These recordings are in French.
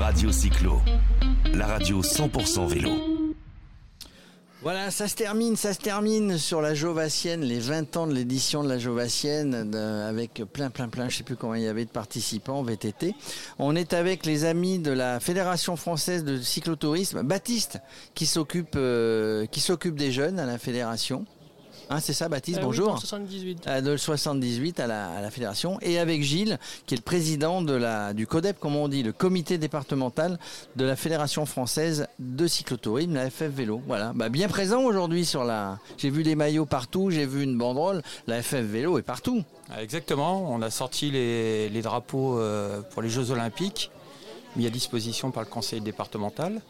Radio Cyclo, la radio 100% vélo. Voilà, ça se termine, ça se termine sur la Jovassienne, les 20 ans de l'édition de la Jovassienne, avec plein, plein, plein, je sais plus combien il y avait de participants VTT. On est avec les amis de la Fédération française de cyclotourisme, Baptiste, qui s'occupe, euh, qui s'occupe des jeunes à la fédération. Hein, c'est ça, Baptiste, Euh, oui, bonjour. dans 78. Euh, de 78 à la, à la fédération et avec Gilles qui est le président de la, du CODEP comme on dit le comité départemental de la fédération française de cyclotourisme la FF Vélo. Voilà. Bah, bien présent aujourd'hui sur la j'ai vu des maillots partout j'ai vu une banderole la FF Vélo est partout. Ah, Exactement, on a sorti les, les drapeaux euh, pour les Jeux Olympiques, mis à disposition par le conseil départemental,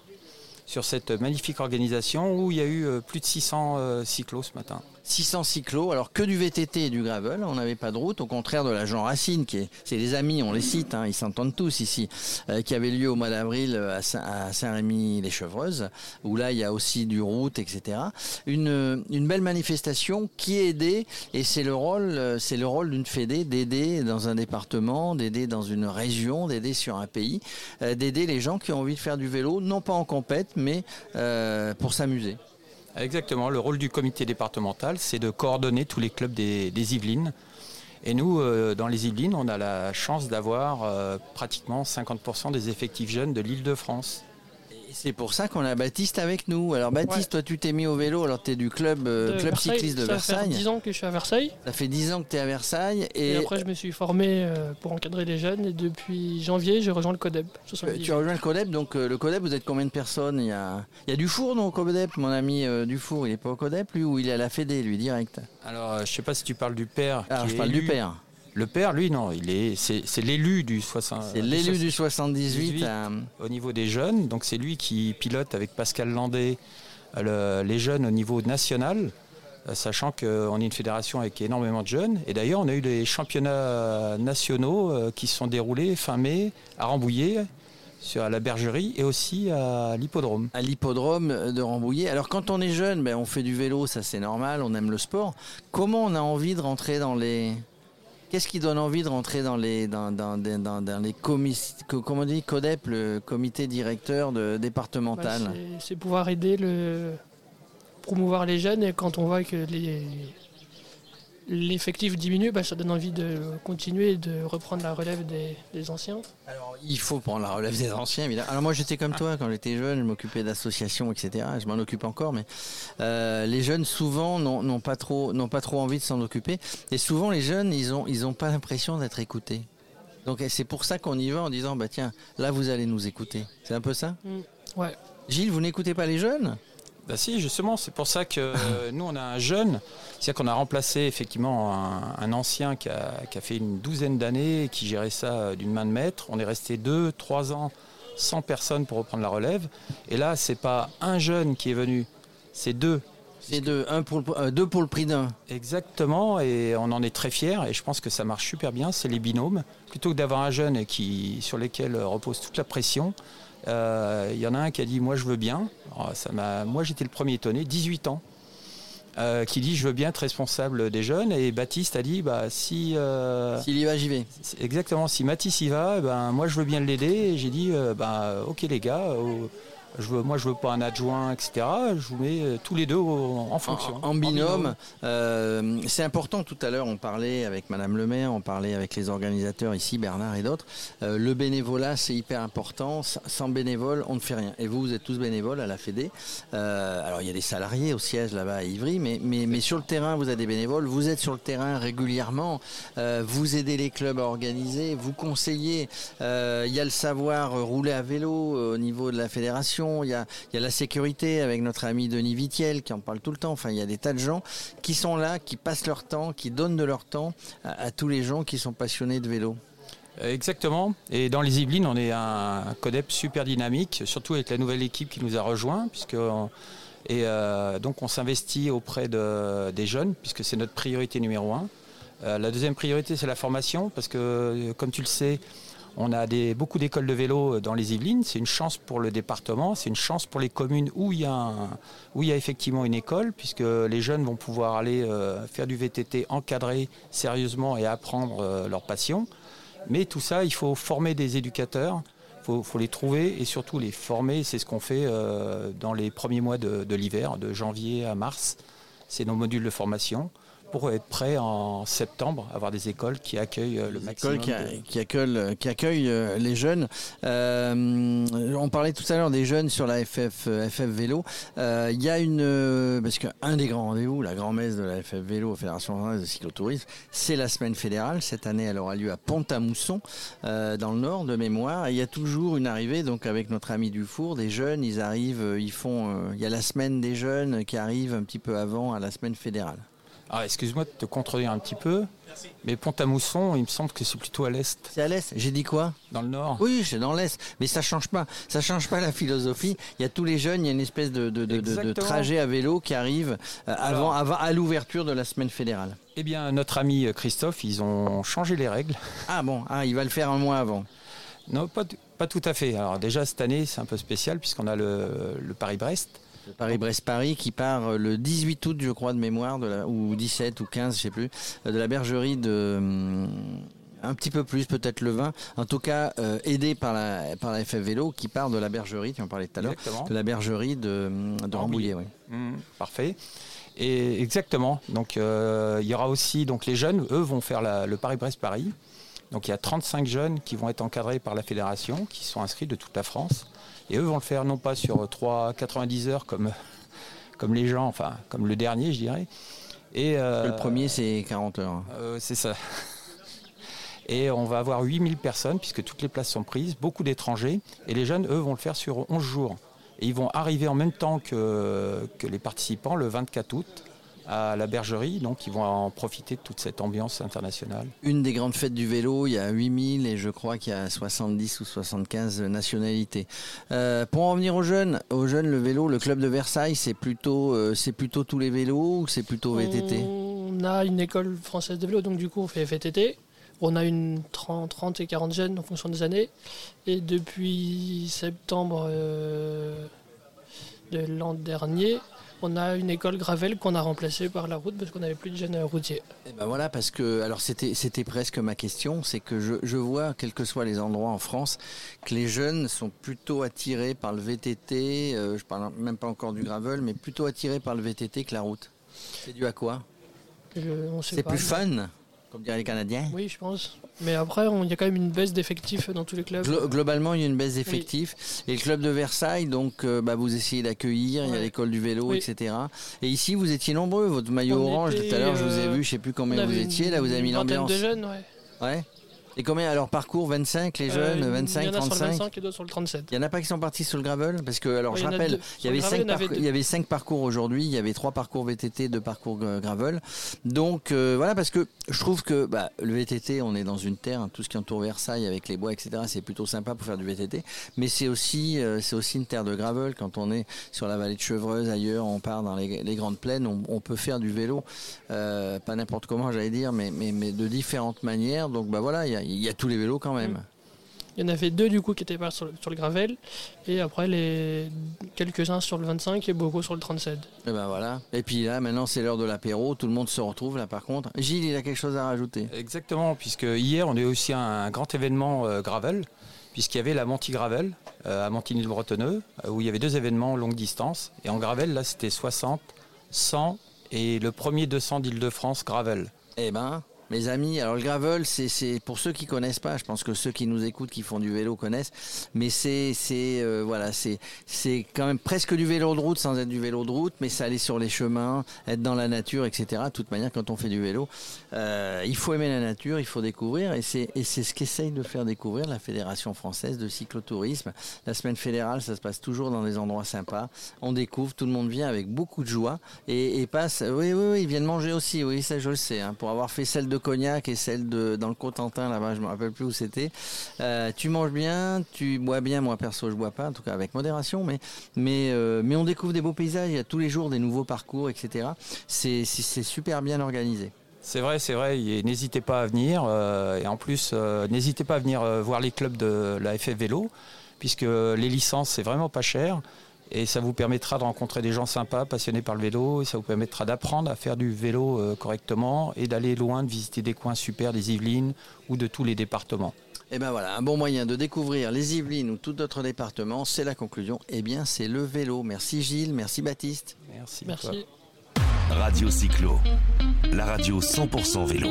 sur cette magnifique organisation où il y a eu euh, plus de 600 euh, cyclos ce matin. 600 cyclos, alors que du VTT et du gravel, on n'avait pas de route, au contraire de la Jean Racine, qui est, c'est les amis, on les cite, hein, ils s'entendent tous ici, euh, qui avait lieu au mois d'avril à Saint- à Saint-Rémy-les-Chevreuses, où là il y a aussi du route, etc. Une, belle manifestation qui est aidée, et c'est le rôle, c'est le rôle d'une fédé d'aider dans un département, d'aider dans une région, d'aider sur un pays, d'aider les gens qui ont envie de faire du vélo, non pas en compète, mais euh, pour s'amuser. Exactement, le rôle du comité départemental, c'est de coordonner tous les clubs des, Yvelines. Et nous, euh, dans les Yvelines, on a la chance d'avoir euh, pratiquement 50% des effectifs jeunes de l'île de France. Et c'est pour ça qu'on a Baptiste avec nous. Alors Baptiste, Ouais. toi tu t'es mis au vélo, alors tu es du club, euh, De club Versailles. cycliste de Ça fait Versailles. 10 ans que je suis à Versailles. Ça fait 10 ans que tu es à Versailles Et, et, après, je me suis formé euh, pour encadrer les jeunes. Et depuis janvier, j'ai rejoint le CODEB. euh, 78. tu as rejoint le CODEP. Donc euh, le CODEP, vous êtes combien de personnes? Il y, a, il y a Dufour non, au CODEP, mon ami euh, Dufour, il est pas au CODEP lui ou il est à la Fédé lui direct? Alors, euh, je ne sais pas si tu parles du père. Alors qui je est parle du père. Le père, lui, non, il est, c'est, l'élu du 60. C'est l'élu du 78 18. à- au niveau des jeunes. Donc c'est lui qui pilote avec Pascal Landé euh, le- les jeunes au niveau national, euh, sachant qu'on est une fédération avec énormément de jeunes. Et d'ailleurs, on a eu les championnats nationaux euh, qui se sont déroulés fin mai à Rambouillet, sur à la bergerie et aussi à l'hippodrome. à l'hippodrome de Rambouillet. Alors quand on est jeune, ben, on fait du vélo, ça c'est normal, on aime le sport. Comment on a envie de rentrer dans les... Qu'est-ce qui donne envie de rentrer dans les, dans, Comment on dit CODEP, le comité directeur Bah, départemental c'est- c'est pouvoir aider le promouvoir les jeunes et quand on voit que les l'effectif diminue, bah, ça donne envie de continuer et de reprendre la relève des, des anciens. Alors, il faut prendre la relève des anciens, évidemment. Alors moi, j'étais comme toi quand j'étais jeune, je m'occupais d'associations, etc. Je m'en occupe encore, mais euh, les jeunes souvent n'ont n'ont pas trop, n'ont pas trop envie de s'en occuper. Et souvent, les jeunes, ils ont, ils ont pas l'impression d'être écoutés. Donc c'est pour ça qu'on y va en disant, bah tiens, là vous allez nous écouter. C'est un peu ça? Ouais. Gilles, vous n'écoutez pas les jeunes? Bah si, justement, c'est pour ça que euh, nous, on a un jeune, c'est-à-dire qu'on a remplacé effectivement un, ancien qui a, qui a fait une douzaine d'années, et qui gérait ça euh, d'une main de maître. On est resté deux, trois ans sans personne pour reprendre la relève. Et là, c'est pas un jeune qui est venu, c'est deux. C'est deux, un pour le, euh, deux pour le prix d'un. Exactement, et on en est très fiers, et je pense que ça marche super bien, c'est les binômes. Plutôt que d'avoir un jeune qui, sur lequel repose toute la pression, euh, il y en a un qui a dit Moi je veux bien. Alors, ça m'a, moi j'étais le premier étonné, 18 ans, euh, qui dit Je veux bien être responsable des jeunes. Et Baptiste a dit bah, Si. euh, S'il y va, j'y vais. Exactement, si Mathis y va, eh ben, moi je veux bien l'aider. Et j'ai dit bah, Ok les gars, je veux, moi je veux pas un adjoint, etc. Je vous mets euh, tous les deux en fonction. En, en binôme, euh, c'est important. Tout à l'heure, on parlait avec Madame le maire, on parlait avec les organisateurs ici, Bernard et d'autres. Euh, le bénévolat, c'est hyper important. Sans bénévoles, on ne fait rien. Et vous, vous êtes tous bénévoles à la Fédé. Euh, alors, il y a des salariés au siège là-bas à Ivry, mais, mais, mais sur le terrain, vous êtes des bénévoles. Vous êtes sur le terrain régulièrement. Vous aidez les clubs à organiser. Vous conseillez. Il y a le savoir rouler à vélo au niveau de la fédération. Il y a, il y a la sécurité avec notre ami Denis Vitiel qui en parle tout le temps. Enfin, il y a des tas de gens qui sont là, qui passent leur temps, qui donnent de leur temps à, tous les gens qui sont passionnés de vélo. Euh, Exactement. Et dans les Yvelines, on est un CODEP super dynamique, surtout avec la nouvelle équipe qui nous a rejoint, puisque et euh, donc on s'investit auprès de- des jeunes, puisque c'est notre priorité numéro un. Euh, la deuxième priorité, c'est la formation, parce que comme tu le sais, on a beaucoup d'écoles de vélo dans les Yvelines. C'est une chance pour le département, c'est une chance pour les communes où il y a, effectivement une école, puisque les jeunes vont pouvoir aller euh, faire du VTT encadré sérieusement et apprendre euh, leur passion. Mais tout ça, il faut former des éducateurs, il faut, les trouver et surtout les former. C'est ce qu'on fait euh, dans les premiers mois de l'hiver, de janvier à mars. C'est nos modules de formation pour être prêt en septembre, avoir des écoles qui accueillent euh, le Des maximum. écoles qui, a- de- qui accueillent, qui accueillent, euh, les jeunes. Euh, on parlait tout à l'heure des jeunes sur la FF, euh, FF Vélo. Euh, Il y a une euh, parce qu'un des grands rendez-vous, la grand-messe de la FF Vélo, Fédération française de cyclotourisme, c'est la semaine fédérale. Cette année, elle aura lieu à Pont-à-Mousson, euh, dans le nord de mémoire. Et il y a toujours une arrivée, donc avec notre ami Dufour, des jeunes. Ils arrivent, euh, ils font. euh, il y a la semaine des jeunes qui arrive un petit peu avant à la semaine fédérale. Ah, excuse-moi de te contredire un petit peu, mais Pont-à-Mousson, il me semble que c'est plutôt à l'est, C'est à l'est. J'ai dit quoi? Dans le nord. Oui, c'est dans l'Est, mais ça change pas. Ça change pas la philosophie. Il y a tous les jeunes, il y a une espèce de, de, de- de- trajet à vélo qui arrive euh, avant, Alors. avant, à l'ouverture de la semaine fédérale. Eh bien, notre ami Christophe, ils ont changé les règles. Ah bon, ah, il va le faire un mois avant. Non, pas, pas tout à fait. Alors déjà, cette année, c'est un peu spécial puisqu'on a le, le Paris-Brest. Paris-Brest-Paris qui part euh, le 18 août, je crois, de mémoire, de la, ou 17 ou 15, je sais plus, euh, de la bergerie de. hum, un petit peu plus, peut-être le 20. En tout cas, euh, aidé par la, par la FF Vélo qui part de la bergerie, tu en parlais tout à l'heure, de la bergerie de, de Rambouillet. oui. Mmh, parfait. Et exactement. Donc, euh, il y aura aussi donc les jeunes. Eux vont faire la- le Paris-Brest-Paris. Donc, il y a 35 jeunes qui vont être encadrés par la fédération, qui sont inscrits de toute la France. Et eux vont le faire non pas sur 3 90 heures comme comme les gens, enfin comme le dernier, je dirais. Et euh, Le premier, c'est 40 heures. Euh, c'est ça. Et on va avoir 8000 personnes, puisque toutes les places sont prises, beaucoup d'étrangers. Et les jeunes, eux, vont le faire sur 11 jours. Et ils vont arriver en même temps que, que les participants le 24 août à la bergerie. Donc ils vont en profiter de toute cette ambiance internationale. Une des grandes fêtes du vélo, il y a 8000 et je crois qu'il y a 70 ou 75 nationalités. Euh, pour en revenir aux jeunes, aux jeunes, le vélo, le club de Versailles, c'est plutôt, euh, c'est plutôt tous les vélos ou c'est plutôt VTT On a une école française de vélo, donc du coup on fait VTT. On a une 30, 30 et 40 jeunes en fonction des années. Et depuis septembre euh, de l'an dernier, on a une école Gravel qu'on a remplacée par la route parce qu'on n'avait plus de jeunes routiers. Eh ben voilà, parce que alors c'était c'était presque ma question, c'est que je, je vois, quels que soient les endroits en France, que les jeunes sont plutôt attirés par le VTT. euh, je parle même pas encore du gravel, mais plutôt attirés par le VTT que la route. C'est dû à quoi? Je- on sait C'est plus fun, comme les Canadiens. Oui, je pense. Mais après, il y a quand même une baisse d'effectifs dans tous les clubs. Glo- globalement, il y a une baisse d'effectifs. Et le club de Versailles, donc, euh, bah, vous essayez d'accueillir. Il y a l'école du vélo, Oui. etc. Et ici, vous étiez nombreux. Votre maillot On orange, était, tout à l'heure, je vous ai euh, vu. Je sais plus combien vous étiez. Là, vous avez mis l'ambiance. de jeunes, ouais. Ouais. Et combien alors parcours 25 les jeunes, Euh, 25, Il y en a sur le 35. 25 et sur le 37. Il y en a pas qui sont partis sur le gravel? Parce que alors Ouais, je rappelle, il y avait le gravel, cinq il y en avait parcours, cinq aujourd'hui, il y avait trois parcours VTT, deux parcours euh, gravel. Donc euh, voilà parce que je trouve que bah, le VTT, on est dans une terre, hein, tout ce qui entoure Versailles avec les bois, etc. C'est plutôt sympa pour faire du VTT, mais c'est aussi euh, c'est aussi une terre de gravel. Quand on est sur la vallée de Chevreuse, ailleurs, on part dans les, les grandes plaines, on, on peut faire du vélo, pas n'importe comment j'allais dire, mais, mais mais de différentes manières. Donc bah voilà, il y a, il y a tous les vélos quand même. Il y en avait deux du coup qui étaient pas sur le, sur le gravel. Et après, les quelques-uns sur le 25 et beaucoup sur le 37. Et ben voilà. Et puis là, maintenant, c'est l'heure de l'apéro. Tout le monde se retrouve là, par contre. Gilles, il a quelque chose à rajouter. Exactement, puisque hier, on a eu aussi un grand événement euh, gravel, puisqu'il y avait la Monty Gravel euh, à Montigny-le-Bretonneux, euh, où il y avait deux événements longue distance. Et en gravel, là, c'était 60, 100 et le premier 200 d'Île-de-France gravel. Eh ben, mes amis, alors le gravel, c'est pour ceux qui connaissent pas. Je pense que ceux qui nous écoutent, qui font du vélo, connaissent. Mais c'est euh, voilà, c'est quand même presque du vélo de route sans être du vélo de route, mais c'est aller sur les chemins, être dans la nature, etc. De toute manière, quand on fait du vélo, euh, il faut aimer la nature, il faut découvrir, et c'est et c'est ce qu'essaye de faire découvrir la Fédération française de cyclotourisme. La semaine fédérale, ça se passe toujours dans des endroits sympas. On découvre, tout le monde vient avec beaucoup de joie et, et passe. Oui, oui, oui, ils viennent manger aussi. Oui, ça je le sais. hein, pour avoir fait celle de Cognac et celle de dans le Cotentin là-bas, je me rappelle plus où c'était. Euh, tu manges bien, tu bois bien. Moi perso, je bois pas, en tout cas avec modération, mais mais euh, mais on découvre des beaux paysages. Il y tous les jours des nouveaux parcours, etc. C'est c'est super bien organisé. C'est vrai, c'est vrai, et n'hésitez pas à venir. euh, et en plus, n'hésitez pas à venir voir les clubs de la FF Vélo, puisque les licences, c'est vraiment pas cher. Et ça vous permettra de rencontrer des gens sympas, passionnés par le vélo, et ça vous permettra d'apprendre à faire du vélo euh, correctement et d'aller loin, de visiter des coins super des Yvelines ou de tous les départements. Et bien voilà, un bon moyen de découvrir les Yvelines ou tout autre département, c'est la conclusion. Eh bien, c'est le vélo. Merci Gilles, merci Baptiste. Merci. Merci. Radio Cyclo, la radio 100% vélo.